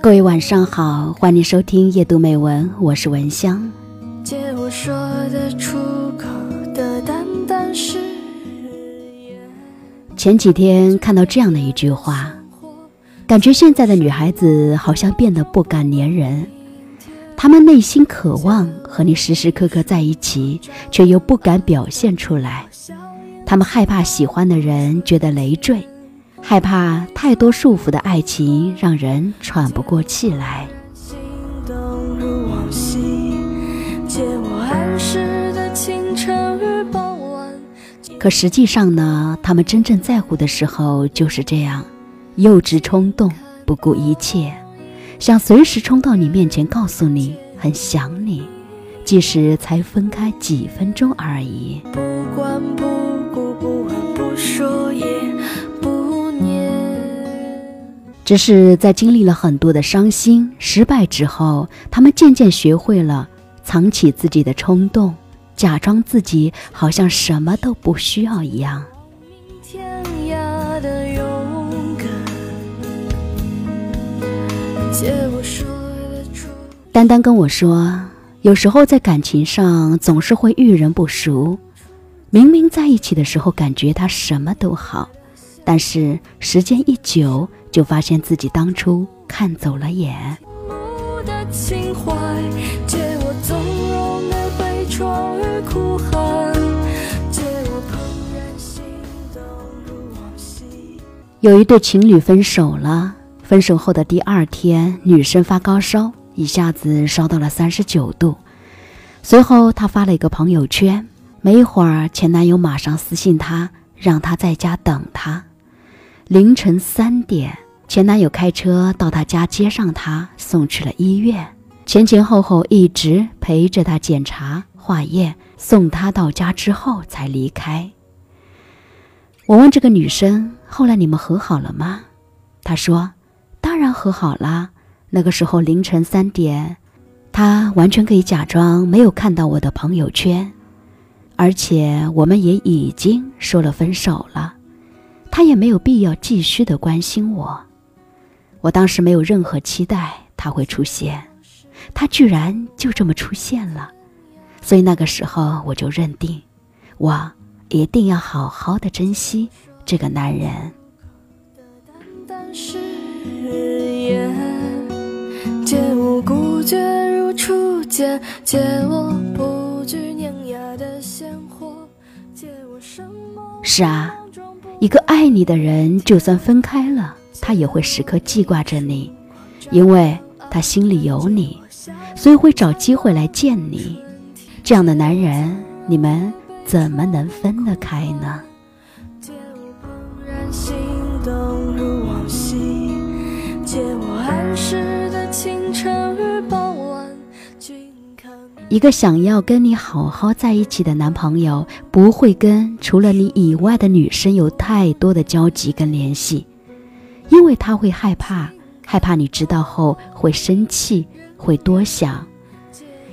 各位晚上好，欢迎收听夜读美文，我是文香。借我说得出口的淡淡誓言。前几天看到这样的一句话，感觉现在的女孩子好像变得不敢粘人，她们内心渴望和你时时刻刻在一起，却又不敢表现出来。她们害怕喜欢的人觉得累赘，害怕太多束缚的爱情让人喘不过气来。可实际上呢，他们真正在乎的时候就是这样，幼稚冲动，不顾一切，想随时冲到你面前告诉你很想你，即使才分开几分钟而已。不管不。只是在经历了很多的伤心失败之后，他们渐渐学会了藏起自己的冲动。假装自己好像什么都不需要一样。丹丹跟我说，有时候在感情上总是会遇人不淑，明明在一起的时候感觉他什么都好，但是时间一久，就发现自己当初看走了眼。有一对情侣分手了，分手后的第二天，女生发高烧，一下子烧到了三十九度。随后，她发了一个朋友圈，没一会儿，前男友马上私信她，让她在家等他。凌晨三点，前男友开车到她家接上她，送去了医院，前前后后一直陪着她检查化验，送她到家之后才离开。我问这个女生：“后来你们和好了吗？”她说：“当然和好啦。那个时候凌晨三点，她完全可以假装没有看到我的朋友圈，而且我们也已经说了分手了，他也没有必要继续的关心我。我当时没有任何期待他会出现，他居然就这么出现了，所以那个时候我就认定，我。”一定要好好的珍惜这个男人。借我不觉如初见，借我不是啊，一个爱你的人，就算分开了，他也会时刻记挂着你，因为他心里有你，所以会找机会来见你。这样的男人，你们。怎么能分得开呢？一个想要跟你好好在一起的男朋友，不会跟除了你以外的女生有太多的交集跟联系，因为他会害怕，害怕你知道后会生气，会多想。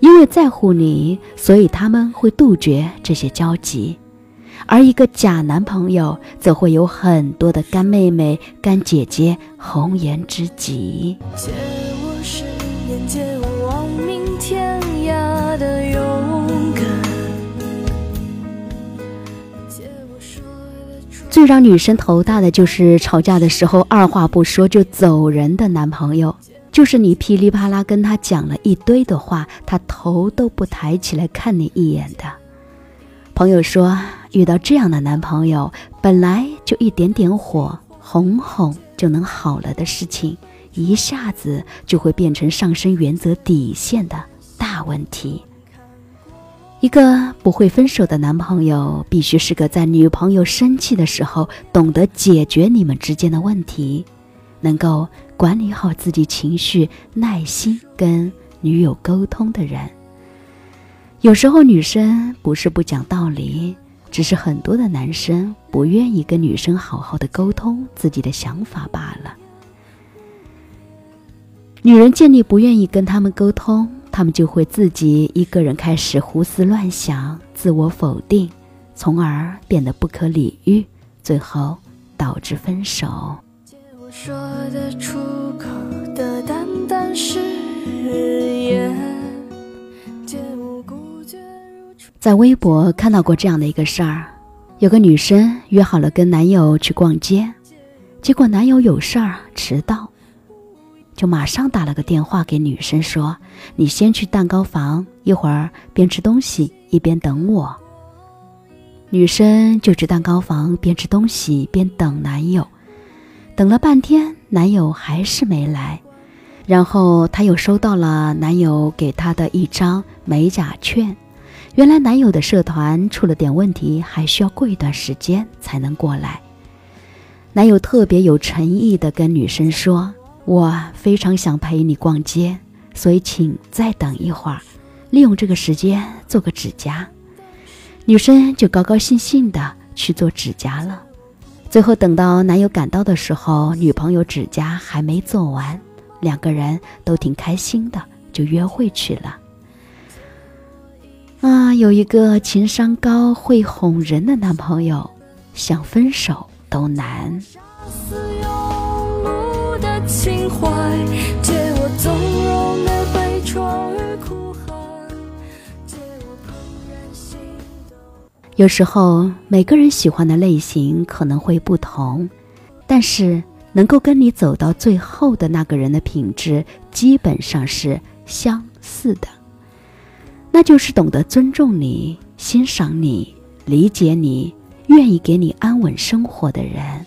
因为在乎你，所以他们会杜绝这些交集，而一个假男朋友则会有很多的干妹妹、干姐姐、红颜知己。借我十年，借我望明天的勇敢最让女生头大的就是吵架的时候二话不说就走人的男朋友。就是你噼里啪啦跟他讲了一堆的话，他头都不抬起来看你一眼的。朋友说，遇到这样的男朋友，本来就一点点火，哄哄就能好了的事情，一下子就会变成上升原则底线的问题。一个不会分手的男朋友，必须是个在女朋友生气的时候，懂得解决你们之间的问题。能够管理好自己情绪、耐心跟女友沟通的人，有时候女生不是不讲道理，只是很多的男生不愿意跟女生好好的沟通自己的想法罢了。女人见你不愿意跟他们沟通，他们就会自己一个人开始胡思乱想、自我否定，从而变得不可理喻，最后导致分手。在微博看到过这样的一个事儿，有个女生约好了跟男友去逛街，结果男友有事儿迟到，就马上打了个电话给女生说：“你先去蛋糕房，一会儿边吃东西一边等我。”女生就去蛋糕房边吃东西边等男友，等了半天，男友还是没来，然后她又收到了男友给她的一张美甲券。原来男友的社团出了点问题，还需要过一段时间才能过来。男友特别有诚意的跟女生说：“我非常想陪你逛街，所以请再等一会儿，利用这个时间做个指甲。”女生就高高兴兴的去做指甲了。最后等到男友赶到的时候，女朋友指甲还没做完，两个人都挺开心的，就约会去了。啊，有一个情商高、会哄人的男朋友，想分手都难。情怀借我纵容的悲怆与有时候每个人喜欢的类型可能会不同，但是能够跟你走到最后的那个人的品质基本上是相似的。那就是懂得尊重你、欣赏你、理解你、愿意给你安稳生活的人。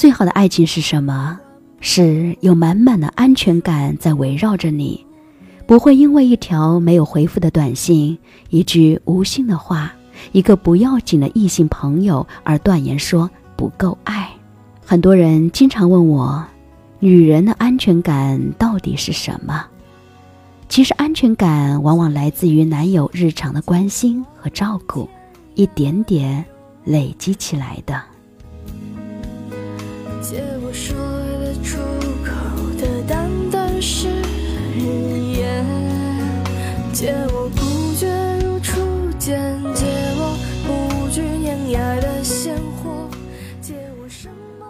最好的爱情是什么？是有满满的安全感在围绕着你，不会因为一条没有回复的短信、一句无心的话、一个不要紧的异性朋友而断言说不够爱。很多人经常问我，女人的安全感到底是什么？其实，安全感往往来自于男友日常的关心和照顾，一点点累积起来的。借我说得出口的淡淡誓言，借我不觉如初见，借我不惧碾压的鲜活，借我什么？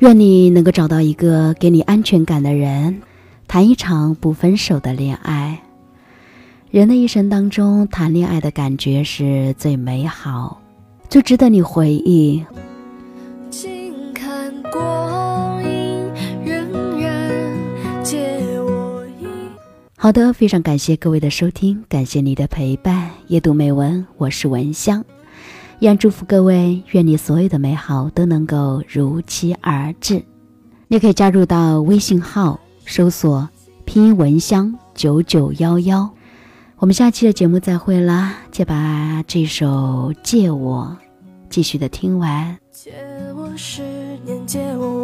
愿你能够找到一个给你安全感的人，谈一场不分手的恋爱。人的一生当中，谈恋爱的感觉是最美好，最值得你回忆。好的，非常感谢各位的收听，感谢你的陪伴。夜读美文，我是文香。依然祝福各位，愿你所有的美好都能够如期而至。你可以加入到微信号，搜索拼音文香九九幺幺。我们下期的节目再会啦！就把这首《借我》继续的听完。借我十年，借我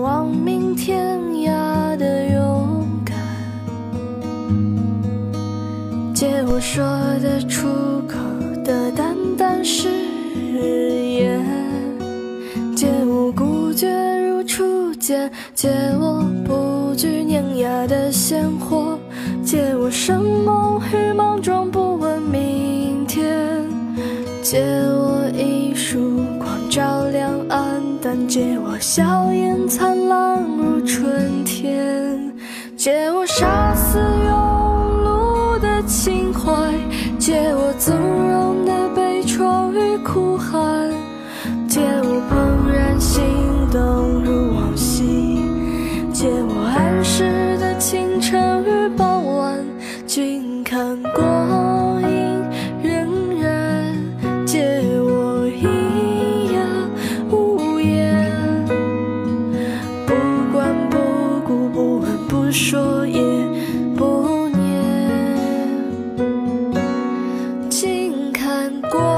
生梦与莽撞不问明天，借我一束光照亮暗淡，借我笑颜灿烂如春天，借我杀死庸碌的情怀，借我纵容过。